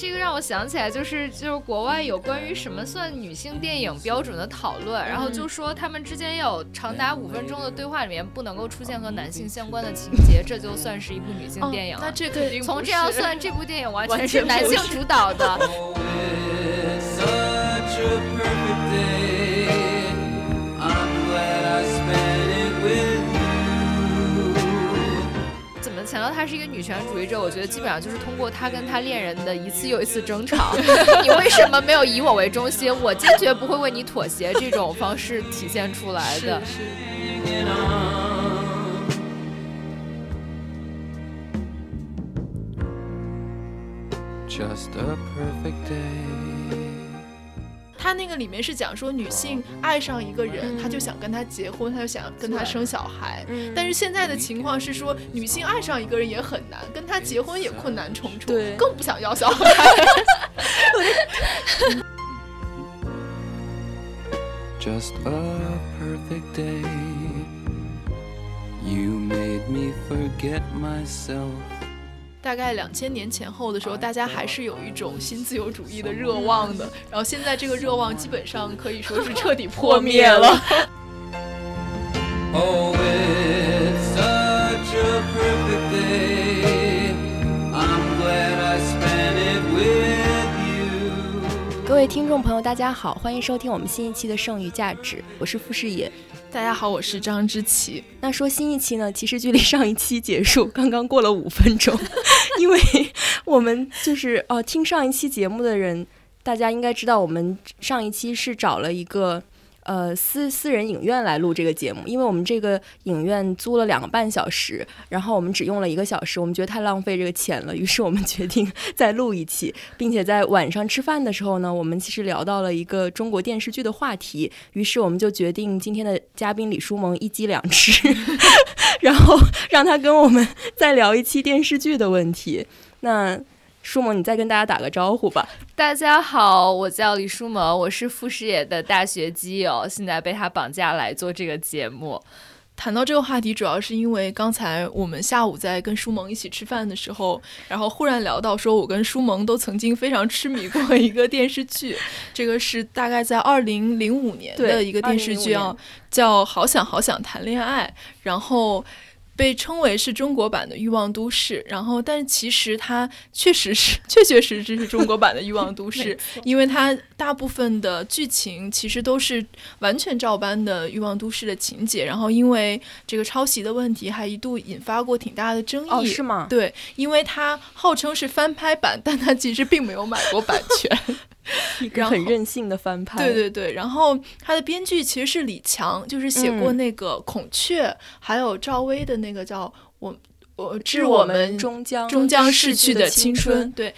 这个让我想起来，就是就是国外有关于什么算女性电影标准的讨论，然后就说他们之间有长达五分钟的对话里面不能够出现和男性相关的情节，这就算是一部女性电影了。那这肯定从这样算，这部电影完完全是男性主导的。强调她是一个女权主义者？我觉得基本上就是通过她跟她恋人的一次又一次争吵，你为什么没有以我为中心？我坚决不会为你妥协，这种方式体现出来的。On. Just a perfect day. 他那个里面是讲说女性爱上一个人，她就想跟他结婚，她就想跟他生小孩。嗯但是现在的情况是说，女性爱上一个人也很难，跟他结婚也困难重重，更不想要小孩。Just a perfect day. You made me forget myself. 大概两千年前后的时候，大家还是有一种新自由主义的热望的，然后现在这个热望基本上可以说是彻底 破灭了。Oh, it's such a perfect day. 各位听众朋友，大家好，欢迎收听我们新一期的《剩余价值》，我是傅视野。大家好，我是张之琪。那说新一期呢，其实距离上一期结束刚刚过了五分钟，因为我们就是哦、听上一期节目的人，大家应该知道，我们上一期是找了一个。呃，私私人影院来录这个节目，因为我们这个影院租了两个半小时，然后我们只用了一个小时，我们觉得太浪费这个钱了，于是我们 决定再录一期，并且在晚上吃饭的时候呢，我们其实聊到了一个中国电视剧的话题，于是我们就决定今天的嘉宾李书萌一鸡两吃，然后让他跟我们再聊一期电视剧的问题。那书萌，你再跟大家打个招呼吧。大家好，我叫李舒萌，我是傅视野的大学基友，现在被他绑架来做这个节目。谈到这个话题，主要是因为刚才我们下午在跟舒萌一起吃饭的时候，然后忽然聊到说，我跟舒萌都曾经非常痴迷过一个电视剧，这个是大概在二零零五年的一个电视剧啊，叫《好想好想谈恋爱》，然后。被称为是中国版的《欲望都市》，然后，但是其实它确实是 确确实实是中国版的《欲望都市 》，因为它大部分的剧情其实都是完全照搬的《欲望都市》的情节，然后因为这个抄袭的问题，还一度引发过挺大的争议。哦，是吗？对，因为它号称是翻拍版，但它其实并没有买过版权。一个很任性的翻拍。对对对，然后他的编剧其实是李强，就是写过嗯那个《孔雀》还有赵薇的那个叫我我致致我们终将终将逝去的青春。对，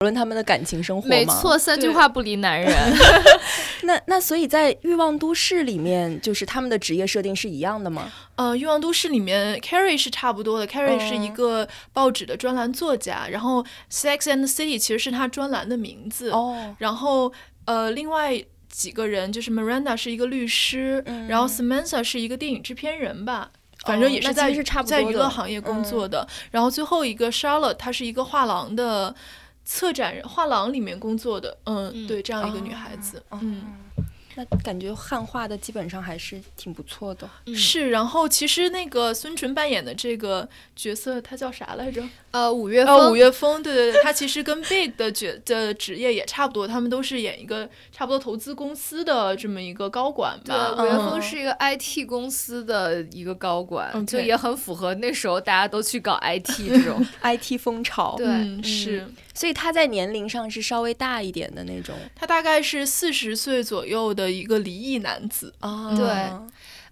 论他们的感情生活吗？没错，三句话不离男人。那那所以在《欲望都市》里面，就是他们的职业设定是一样的吗？呃，《欲望都市》里面，Carrie 是差不多的。Carrie 是一嗯个报纸的专栏作家，然后《Sex and the City》其实是他专栏的名字。哦，然后呃，另外几个人就是 Miranda 是一个律师，嗯然后 Samantha 是一个电影制片人吧。反哦正也是在、在娱乐行业工作嗯的，然后最后一个 Charlotte，她是一个画廊的策展人，画廊里面工作的，嗯，嗯对，这样一个女孩子，哦嗯，那感觉汉化的基本上还是挺不错的。嗯是。然后其实那个孙淳扮演的这个角色，他叫啥来着？呃，五月呃，风，五月风，对对对，他其实跟 Big 的角的职业也差不多，他们都是演一个差不多投资公司的这么一个高管对，吧。五月风嗯是一个 IT 公司的一个高管，嗯就也很符合那时候大家都去搞 IT 这种。IT 风潮，对嗯，是所以他在年龄上是稍微大一点的那种他大概是四十岁左右的一个离异男子。啊对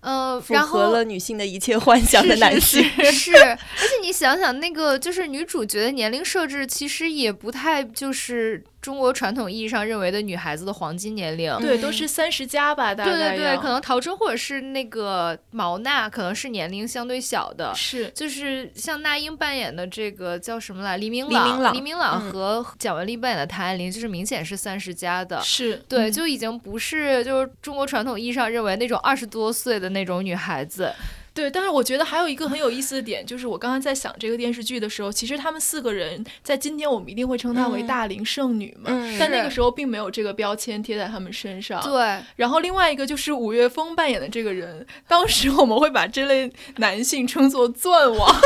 呃，符合了女性的一切幻想的男性。是，而且你想想，那个就是女主角的年龄设置，其实也不太就是中国传统意义上认为的女孩子的黄金年龄。对，都是三十加吧，大对对对，可能陶喆或者是那个毛娜，可能是年龄相对小的。是就是像那英扮演的这个叫什么来，黎明朗黎明朗嗯和蒋雯丽扮演的谭爱玲，就是明显是三十加的。是，对，嗯就已经不是就是中国传统意义上认为那种二十多岁的那种女孩子。对，但是我觉得还有一个很有意思的点，就是我刚刚在想这个电视剧的时候，其实他们四个人在今天我们一定会称她为嗯大龄剩女嘛，嗯但那个时候并没有这个标签贴在他们身上。对，然后另外一个就是五月风扮演的这个人，当时我们会把这类男性称作“钻王”，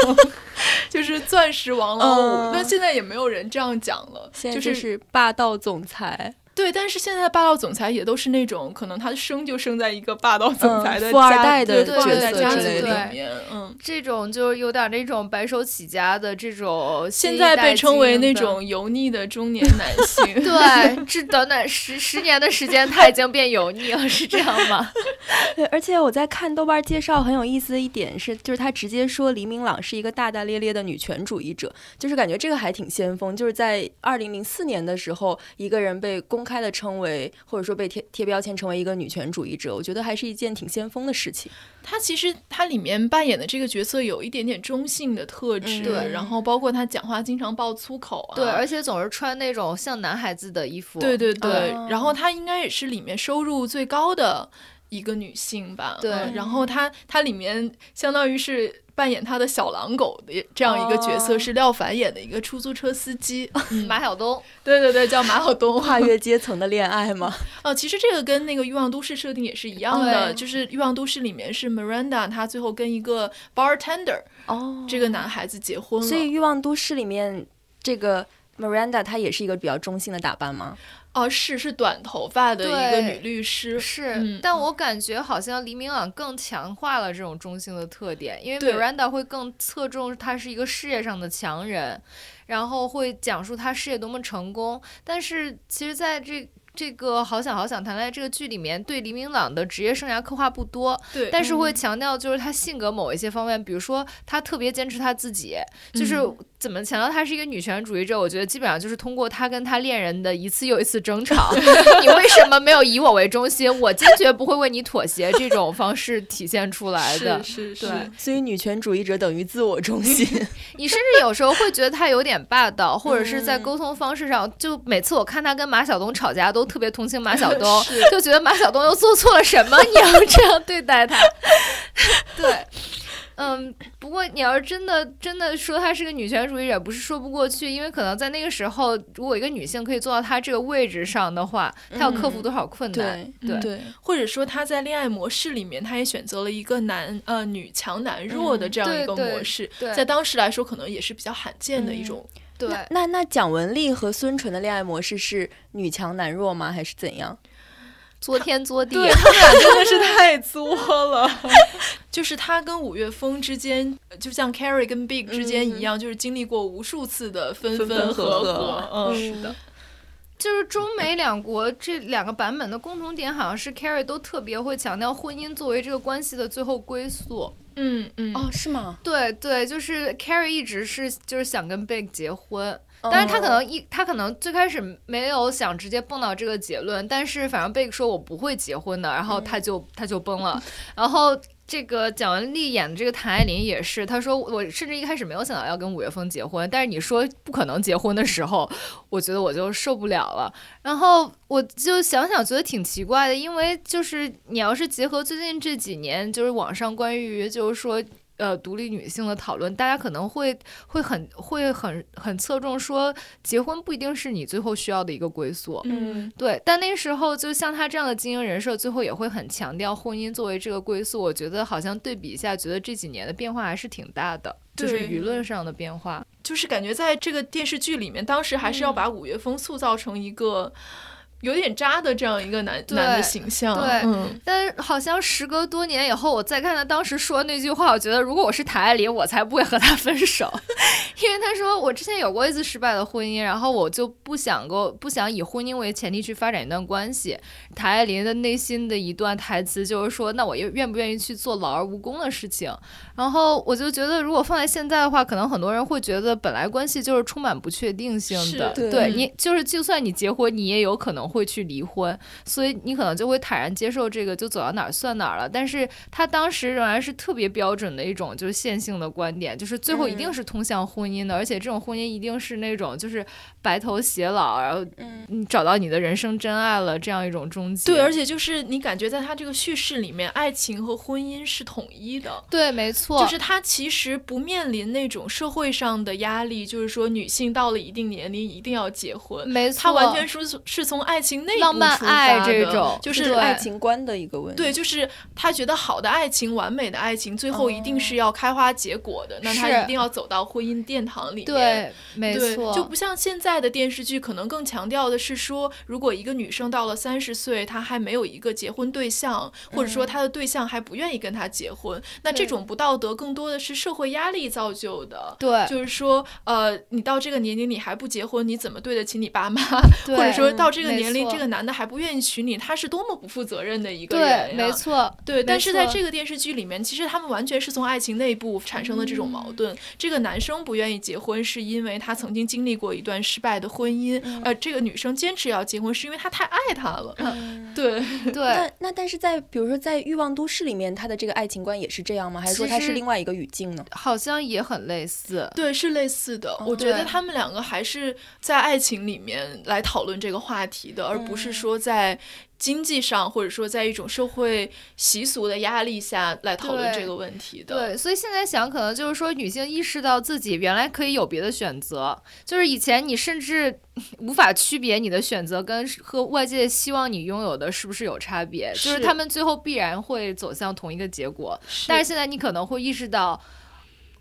就是钻石王老五。嗯那现在也没有人这样讲了，现在就就是是霸道总裁，对。但是现在的霸道总裁也都是那种可能他生就生在一个霸道总裁的嗯富二家代的角色家族里之类的面，嗯。这种就有点那种白手起家的这种新现在被称。为那种油腻的中年男性 对，这短短十十年的时间，他已经变油腻了，是这样吗？对，而且我在看豆瓣介绍很有意思的一点是，就是他直接说黎明朗是一个大大咧咧的女权主义者，就是感觉这个还挺先锋。就是在二零零四年的时候，一个人被公开的称为，或者说被贴贴标签成为一个女权主义者，我觉得还是一件挺先锋的事情。她其实她里面扮演的这个角色有一点点中性的特质，嗯对然后包括她讲话经常爆粗口啊，对，而且总是穿那种像男孩子的衣服。对对对，哦然后她应该也是里面收入最高的一个女性吧，对嗯然后她她里面相当于是。扮演她的小狼狗的这样一个角色、哦是廖凡演的一个出租车司机，嗯 马晓东。对对对，叫马晓东。跨越阶层的恋爱吗？哦，其实这个跟那个《欲望都市》设定也是一样的，对就是《欲望都市》里面是 Miranda，她最后跟一个 bartender 哦这个男孩子结婚了，所以《欲望都市》里面这个 Miranda 她也是一个比较中性的打扮吗？哦，是是短头发的一个女律师，是，嗯但我感觉好像黎明朗更强化了这种中性的特点，因为对 Miranda 会更侧重她是一个事业上的强人，然后会讲述她事业多么成功。但是其实在这这个《好想好想谈恋爱》这个剧里面，对黎明朗的职业生涯刻画不多，对，但是会嗯强调就是他性格某一些方面，比如说他特别坚持他自己，就是嗯怎么强调她是一个女权主义者。我觉得基本上就是通过她跟她恋人的一次又一次争吵，你为什么没有以我为中心？我坚决不会为你妥协，这种方式体现出来的。是是对是，所以女权主义者等于自我中心。你甚至有时候会觉得她有点霸道，或者是在嗯沟通方式上，就每次我看她跟马晓东吵架，都特别同情马 晓东，就觉得马晓东又做错了什么，你要这样对待他？对。嗯，不过你要是真的真的说她是个女权主义者，不是说不过去，因为可能在那个时候，如果一个女性可以做到她这个位置上的话，她要克服多少困难？对对对，或者说她在恋爱模式里面，她也选择了一个男呃女强男弱的嗯这样一个模式，对在当时来说可能也是比较罕见的一嗯种。对那那那蒋雯丽和孙淳的恋爱模式是女强男弱吗？还是怎样？作天作地。对他们俩真的是 太作了，就是他跟五月风之间，就像 Carrie 跟 Big 之间一样，就是经历过无数次的分分分合合合嗯，嗯是的，就是中美两国这两个版本的共同点，好像是 Carrie 都特别会强调婚姻作为这个关系的最后归宿。嗯嗯，哦，是吗？对对，就是 Carrie 一直是就是想跟 Big 结婚，但是他可能一他可能最开始没有想直接蹦到这个结论，但是反正贝克说我不会结婚的，然后他就他就崩了，然后。这个蒋雯丽演的这个谭爱玲也是，她说我甚至一开始没有想到要跟五月峰结婚，但是你说不可能结婚的时候，我觉得我就受不了了。然后我就想想，觉得挺奇怪的，因为就是你要是结合最近这几年，就是网上关于就是说。呃，独立女性的讨论，大家可能会会很会很很侧重说，结婚不一定是你最后需要的一个归宿。嗯，对。但那时候，就像他这样的经营人设，最后也会很强调婚姻作为这个归宿。我觉得好像对比一下，觉得这几年的变化还是挺大的，就是舆论上的变化。就是感觉在这个电视剧里面，当时还是要把五月风塑造成一个。有点渣的这样一个男男的形象，对，但好像时隔多年以后，我再看他当时说那句话，我觉得如果我是谭爱玲，我才不会和他分手，因为他说我之前有过一次失败的婚姻，然后我就不想过不想以婚姻为前提去发展一段关系。谭爱玲的内心的一段台词就是说，那我又愿不愿意去做劳而无功的事情？然后我就觉得，如果放在现在的话，可能很多人会觉得本来关系就是充满不确定性的，对你就是就算你结婚，你也有可能。会去离婚，所以你可能就会坦然接受这个，就走到哪儿算哪儿了。但是他当时仍然是特别标准的一种就是线性的观点，就是最后一定是通向婚姻的，而且这种婚姻一定是那种就是白头偕老，然后你找到你的人生真爱了这样一种终结。对，而且就是你感觉在他这个叙事里面，爱情和婚姻是统一的。对，没错，就是他其实不面临那种社会上的压力，就是说女性到了一定年龄一定要结婚。没错，他完全是是从爱。爱情浪漫爱这种，就是爱情观的一个问题。对，就是他觉得好的爱情、完美的爱情，最后一定是要开花结果的。那他一定要走到婚姻殿堂里面。对，没错。就不像现在的电视剧，可能更强调的是说，如果一个女生到了三十岁，她还没有一个结婚对象，或者说她的对象还不愿意跟她结婚，那这种不道德更多的是社会压力造就的。对，就是说，呃，你到这个年龄你还不结婚，你怎么对得起你爸妈？或者说到这个年。年龄这个男的还不愿意娶你，他是多么不负责任的一个人对，没错，对。但是在这个电视剧里面，其实他们完全是从爱情内部产生的这种矛盾。这个男生不愿意结婚，是因为他曾经经历过一段失败的婚姻；呃，这个女生坚持要结婚，是因为她太爱他了。对对。那那但是在比如说在《欲望都市》里面，他的这个爱情观也是这样吗？还是说他是另外一个语境呢？好像也很类似。对，是类似的。我觉得他们两个还是在爱情里面来讨论这个话题。而不是说在经济上，或者说在一种社会习俗的压力下来讨论这个问题的。对，所以现在想，可能就是说，女性意识到自己原来可以有别的选择，就是以前你甚至 无法区别你的选择跟和外界希望你拥有的是不是有差别，就是他们最后必然会走向同一个结果。但是现在你可能会意识到。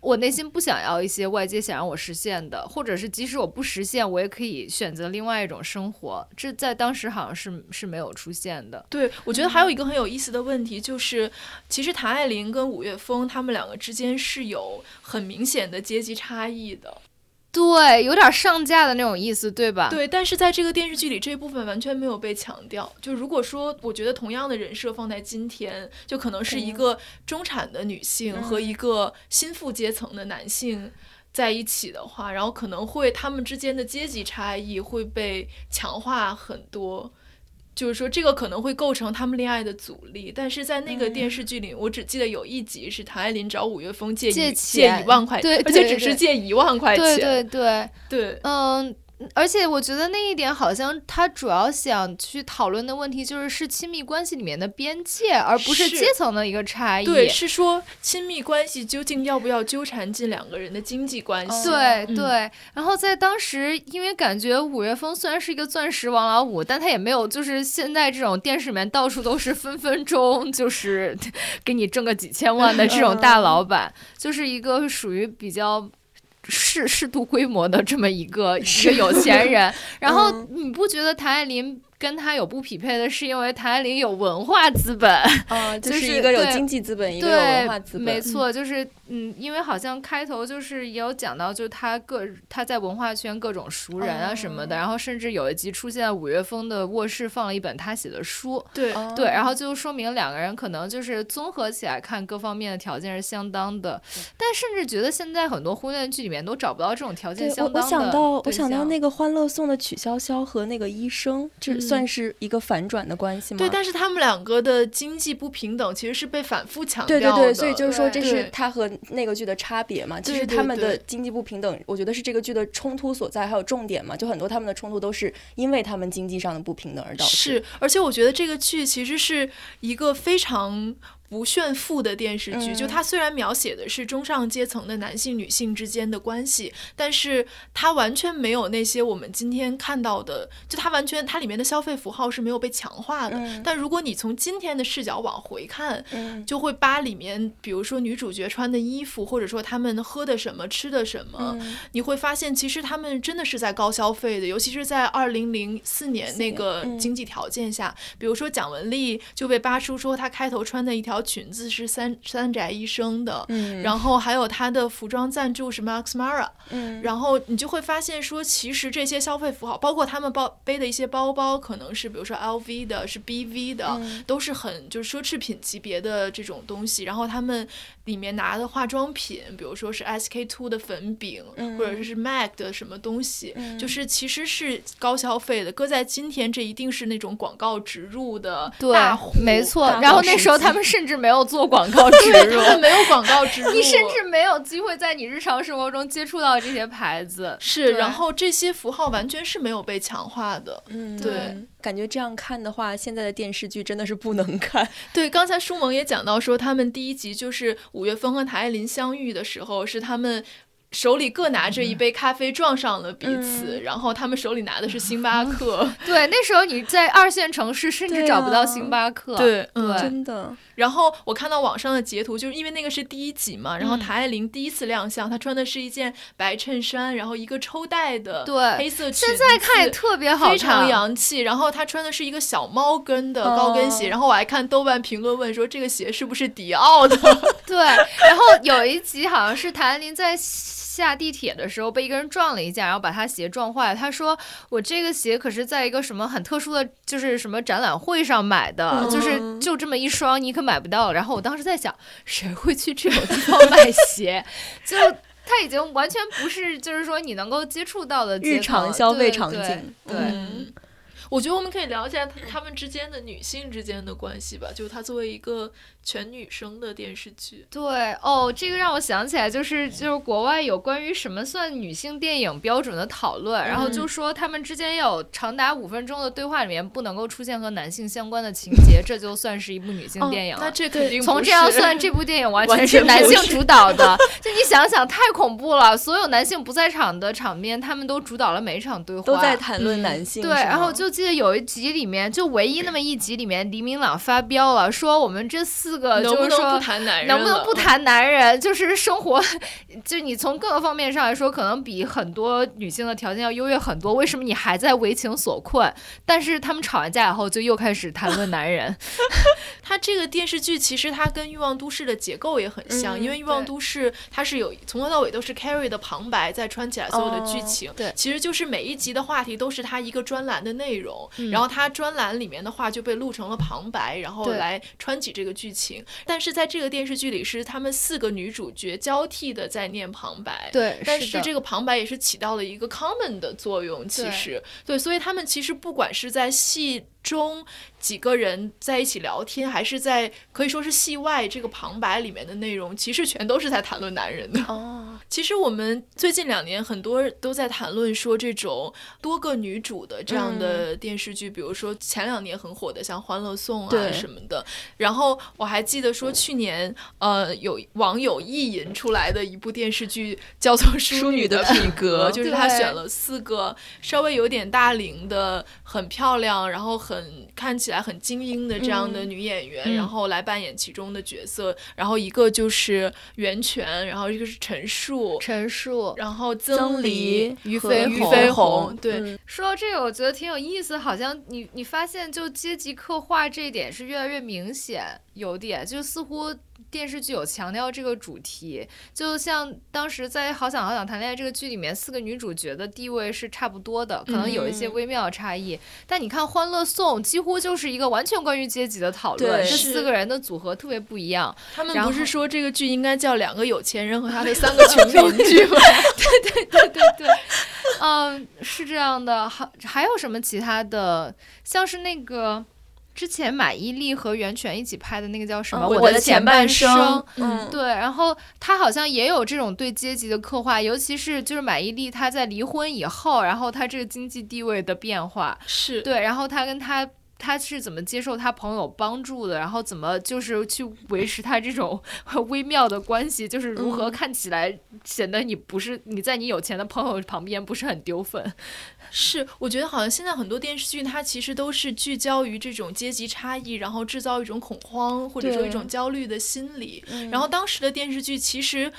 我内心不想要一些外界想让我实现的，或者是即使我不实现，我也可以选择另外一种生活。这在当时好像是是没有出现的。对，我觉得还有一个很有意思的问题，就是其实谭爱玲跟五月峰他们两个之间是有很明显的阶级差异的。对，有点上架的那种意思，对吧？对，但是在这个电视剧里，这部分完全没有被强调。就如果说，我觉得同样的人设放在今天，就可能是一个中产的女性和一个新富阶层的男性在一起的话，然后可能会他们之间的阶级差异会被强化很多。就是说，这个可能会构成他们恋爱的阻力，但是在那个电视剧里，我只记得有一集是唐爱玲找五月峰借借借一万块钱，而且只是借一万块钱，对对对对，嗯。而且我觉得那一点好像他主要想去讨论的问题就是是亲密关系里面的边界，而不是阶层的一个差异。对，是说亲密关系究竟要不要纠缠进两个人的经济关系？对对。然后在当时，因为感觉五月风虽然是一个钻石王老五，但他也没有就是现在这种电视里面到处都是分分钟就是给你挣个几千万的这种大老板，就是一个属于比较。适适度规模的这么一个 一个有钱人，然后你不觉得谭爱玲跟他有不匹配的，是因为谭爱玲有文化资本，就是一个有经济资本，一个有文化，资本，没错，就是嗯，因为好像开头就是也有讲到，就是他各他在文化圈各种熟人啊什么的，哦然后甚至有一集出现五月风的卧室放了一本他写的书，对，哦对，然后就说明两个人可能就是综合起来看各方面的条件是相当的，但甚至觉得现在很多婚恋剧里面都找不到这种条件，我我相当的想到我想到那个《欢乐颂》的曲筱绡和那个医生，这嗯算是一个反转的关系吗？对，但是他们两个的经济不平等其实是被反复强调的。对对对，所以就是说这对是他和那个剧的差别嘛。其实他们的经济不平等，我觉得是这个剧的冲突所在，还有重点嘛。就很多他们的冲突都是因为他们经济上的不平等而导致。是，而且我觉得这个剧其实是一个非常。不炫富的电视剧，就嗯它虽然描写的是中上阶层的男性、女性之间的关系，但是它完全没有那些我们今天看到的，就它完全它里面的消费符号是没有被强化的。嗯。但如果你从今天的视角往回看，嗯。就会扒里面，比如说女主角穿的衣服，或者说他们喝的什么、吃的什么，嗯。你会发现其实他们真的是在高消费的，尤其是在二零零四年那个嗯。经济条件下，比如说蒋雯丽就被扒出说她开头穿的一条裙子是三三宅一生的。嗯，然后还有他的服装赞助是 Max Mara，嗯然后你就会发现说，其实这些消费符号，包括他们包背的一些包包，可能是比如说 LV 的，是 BV 的，都是很就是奢侈品级别的这种东西。然后他们里面拿的化妆品，比如说是 SK two 的粉饼，或者是 MAC 的什么东西，就是其实是高消费的。搁在今天，这一定是那种广告植入的大户，，没错。然后那时候他们甚至没有做广告植入，他没有广告植入，你甚至没有机会在你日常生活中接触到这些牌子。是，然后这些符号完全是没有被强化的。嗯对，感觉这样看的话，现在的电视剧真的是不能看。对，刚才舒萌也讲到说，他们第一集就是五月峰和谭爱琳相遇的时候，是他们。手里各拿着一杯咖啡，撞上了彼此，嗯然后他们手里拿的是星巴克。对，那时候你在二线城市甚至找不到啊星巴克。对，真的，然后我看到网上的截图，就是因为那个是第一集嘛，然后嗯谭爱玲第一次亮相，她穿的是一件白衬衫，然后一个抽带的对黑色裙现在看也子特别好非常。洋气。然后她穿的是一个小猫跟的高跟鞋，哦然后我还看豆瓣评论问说这个鞋是不是迪奥的？对，然后有一集好像是谭爱玲在下地铁的时候被一个人撞了一下，然后把他鞋撞坏了。他说：“我这个鞋可是在一个什么很特殊的，就是什么展览会上买的，就是嗯就这么一双，你可买不到。”然后我当时在想，谁会去这种地方买鞋？就。他已经完全不是，就是说你能够接触到的阶日常消费场景对，嗯，我觉得我们可以聊一下他他们之间的女性之间的关系吧，就是它作为一个全女生的电视剧。对哦，这个让我想起来，就是就是国外有关于什么算女性电影标准的讨论，然后就说他们之间有长达五分钟的对话里面不能够出现和男性相关的情节，这就算是一部女性电影了。那这肯定从这样算，这部电影完完全是男性主导的。就你想想，太恐怖了！所有男性不在场的场面，他们都主导了每一场对话，都在谈论嗯男性。对，然后就记得有一集里面，就唯一那么一集里面，黎明朗发飙了，说我们这四个能就是说不能不谈男人能不能不谈男人？就是生活，就你从各个方面上来说，可能比很多女性的条件要优越很多。为什么你还在为情所困？但是他们吵完架以后，就又开始谈论男人。他这个电视剧其实它跟《欲望都市》的结构也很像，嗯因为《欲望都市》它是有从头到尾都是 Carrie 的旁白在穿起来所有的剧哦情，对其实就是每一集的话题都是他一个专栏的内容，嗯。然后他专栏里面的话就被录成了旁白，然后来穿起这个剧情。但是在这个电视剧里是他们四个女主角交替的在念旁白，对但是这个旁白也是起到了一个 common 的作用，其对。实。对，所以他们其实不管是在戏中几个人在一起聊天，还是在可以说是戏外这个旁白里面的内容，其实全都是在谈论男人的。哦，其实我们最近两年很多都在谈论说这种多个女主的这样的电视剧，比如说前两年很火的像《欢乐颂》啊什么的。然后我还记得说去年呃有网友意淫出来的一部电视剧叫做《淑女的品格》，就是他选了四个稍微有点大龄的、很漂亮，然后很很看起来很精英的这样的女演员，嗯。然后来扮演其中的角色。然后一个就是袁泉，然后一个是陈数，陈数。然后曾黎黎、和俞飞鸿。俞飞鸿，对，嗯。说到这个，我觉得挺有意思，好像你你发现就阶级刻画这一点是越来越明显，有点就似乎电视剧有强调这个主题，就像当时在《好想好想谈恋爱》这个剧里面，四个女主角的地位是差不多的，可能有一些嗯微妙的差异。但你看《欢乐颂》，几乎就是一个完全关于阶级的讨论，这四个人的组合特别不一样。他们然后不是说这个剧应该叫两个有钱人和他的三个穷邻居吗？对对对，嗯，是这样的。还还有什么其他的？像是那个之前马伊琍和袁泉一起拍的那个叫什么？嗯我我的前半生嗯对，然后他好像也有这种对阶级的刻画，尤其是就是马伊琍她在离婚以后，然后她这个经济地位的变化，是对，然后她跟她。她是怎么接受他朋友帮助的，然后怎么就是去维持他这种微妙的关系，就是如何嗯看起来显得你不是你在你有钱的朋友旁边不是很丢分。是，我觉得好像现在很多电视剧它其实都是聚焦于这种阶级差异，然后制造一种恐慌或者说一种焦虑的心理。嗯然后当时的电视剧其实。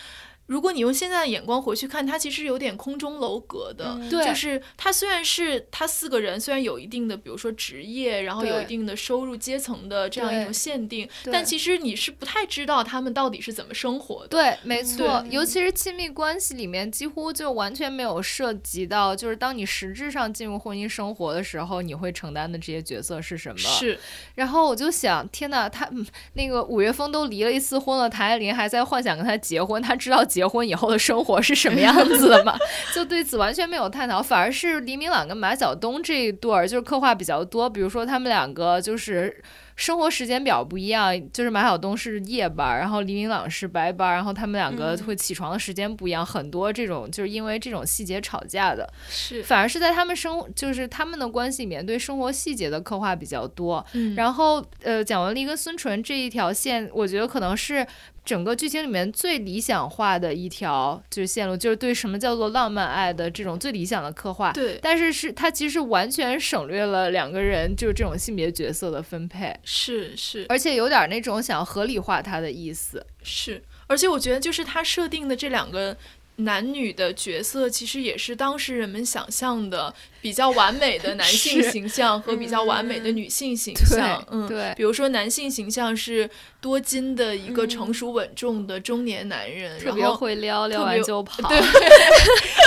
如果你用现在的眼光回去看，它其实有点空中楼阁的，嗯对就是它虽然是它四个人虽然有一定的，比如说职业，然后有一定的收入阶层的这样一种限定，但其实你是不太知道他们到底是怎么生活的。对，没错，尤其是亲密关系里面，几乎就完全没有涉及到，就是当你实质上进入婚姻生活的时候，你会承担的这些角色是什么。是，然后我就想，天呐，他嗯那个五月风都离了一次婚了，谭爱玲还在幻想跟他结婚，他知道结婚以后的生活是什么样子的嘛？就对此完全没有探讨，反而是黎明朗跟马晓东这一对儿就是刻画比较多，比如说他们两个就是。生活时间表不一样，就是马晓东是夜班，然后黎明朗是白班，然后他们两个嗯会起床的时间不一样，很多这种就是因为这种细节吵架的。是，反而是在他们生就是他们的关系里面对生活细节的刻画比较多。嗯然后呃，蒋雯丽跟孙淳这一条线，我觉得可能是整个剧情里面最理想化的一条就是线路，就是对什么叫做浪漫爱的这种最理想的刻画。对，但是是它其实完全省略了两个人就是这种性别角色的分配，是是，而且有点那种想合理化它的意思。是，而且我觉得就是他设定的这两个男女的角色，其实也是当时人们想象的比较完美的男 性形象和比较完美的女性形象。嗯，对比如说男性形象是多金的一个成熟稳重的中年男人，特别然后会撩，撩完就跑。对，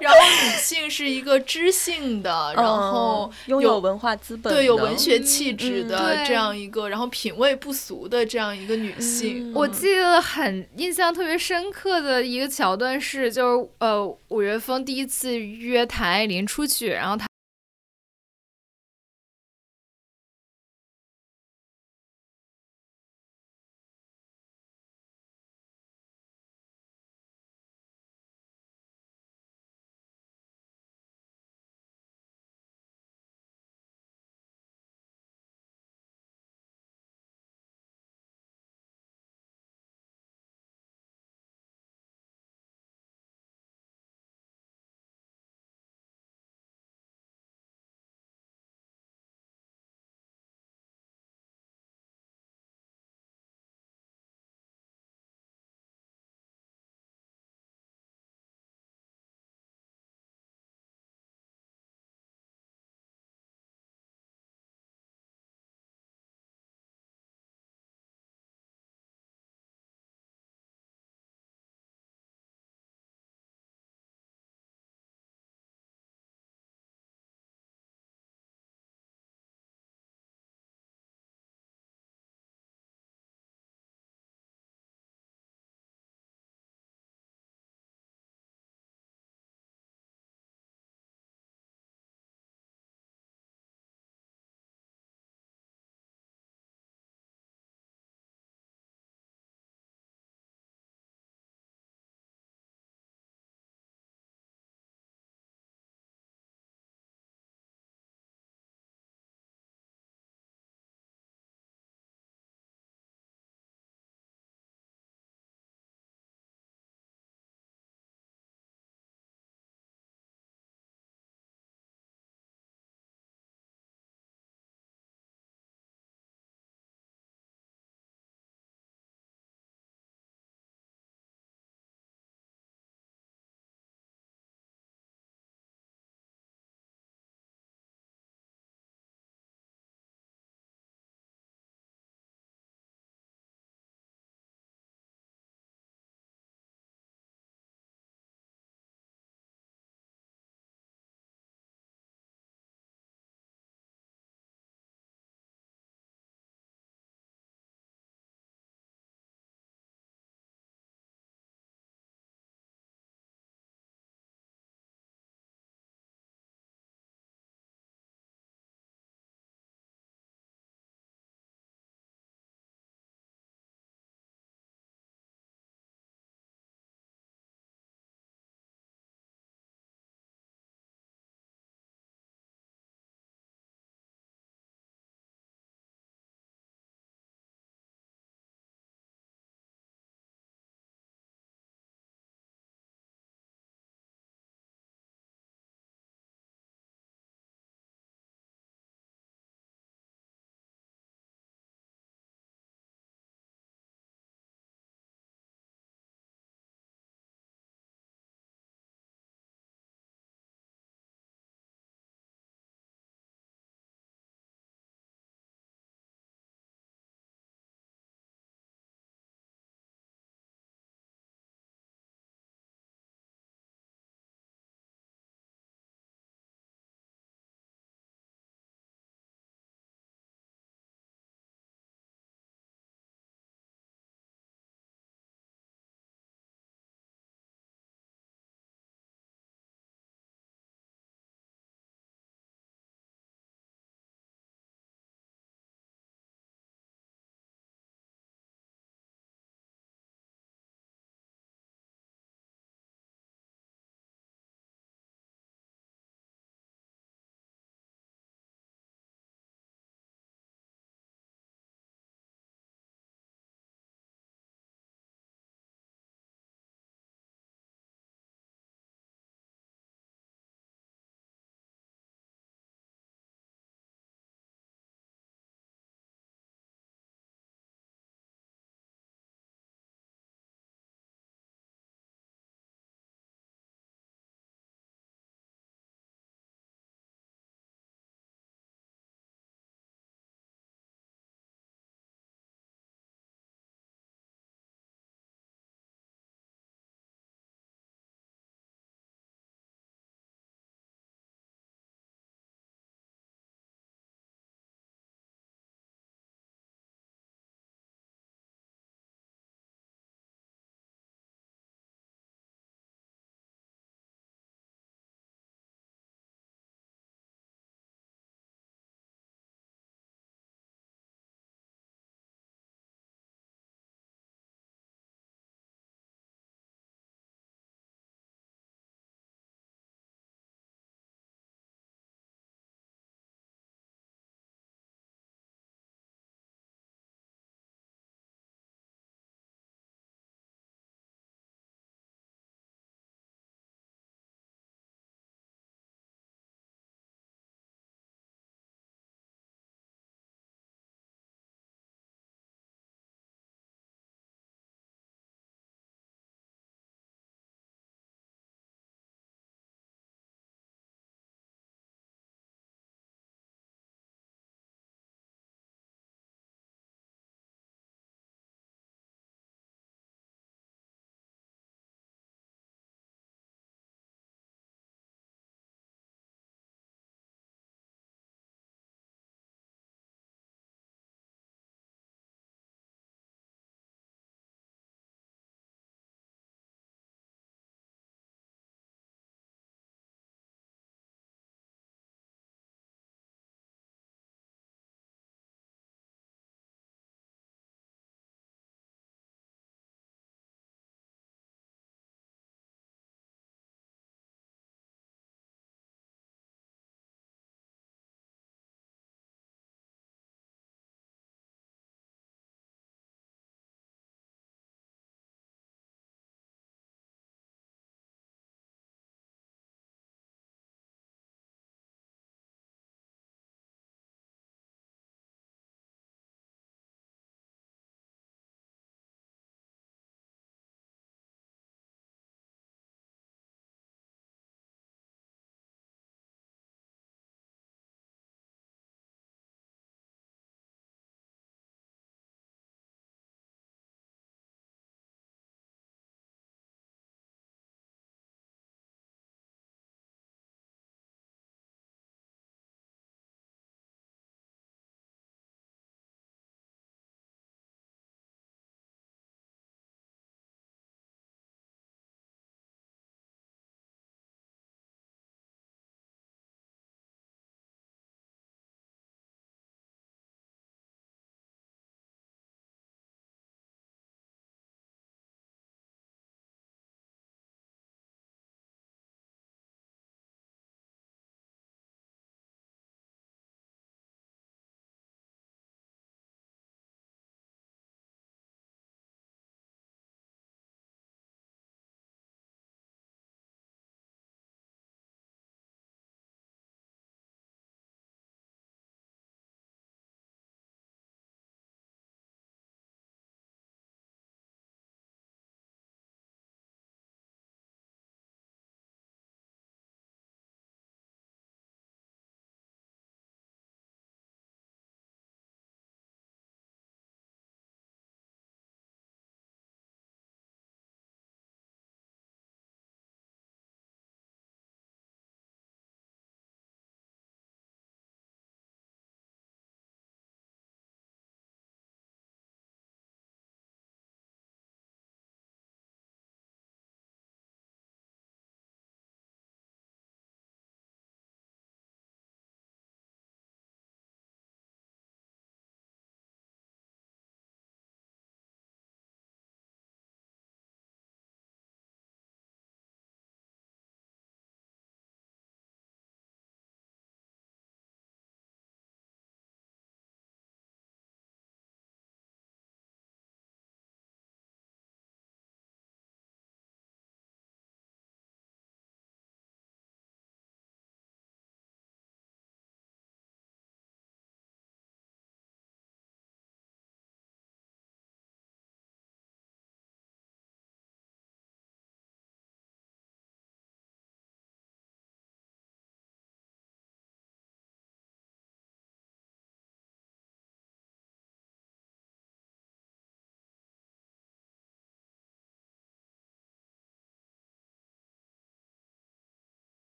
然后女性是一个知性的，然后嗯拥有有文化资本，对有文学气质的这样一个，然后品味不俗的这样一个女性。嗯我记得很印象特别深刻的一个桥段是，就是呃，五月峰第一次约谭爱玲出去，然后他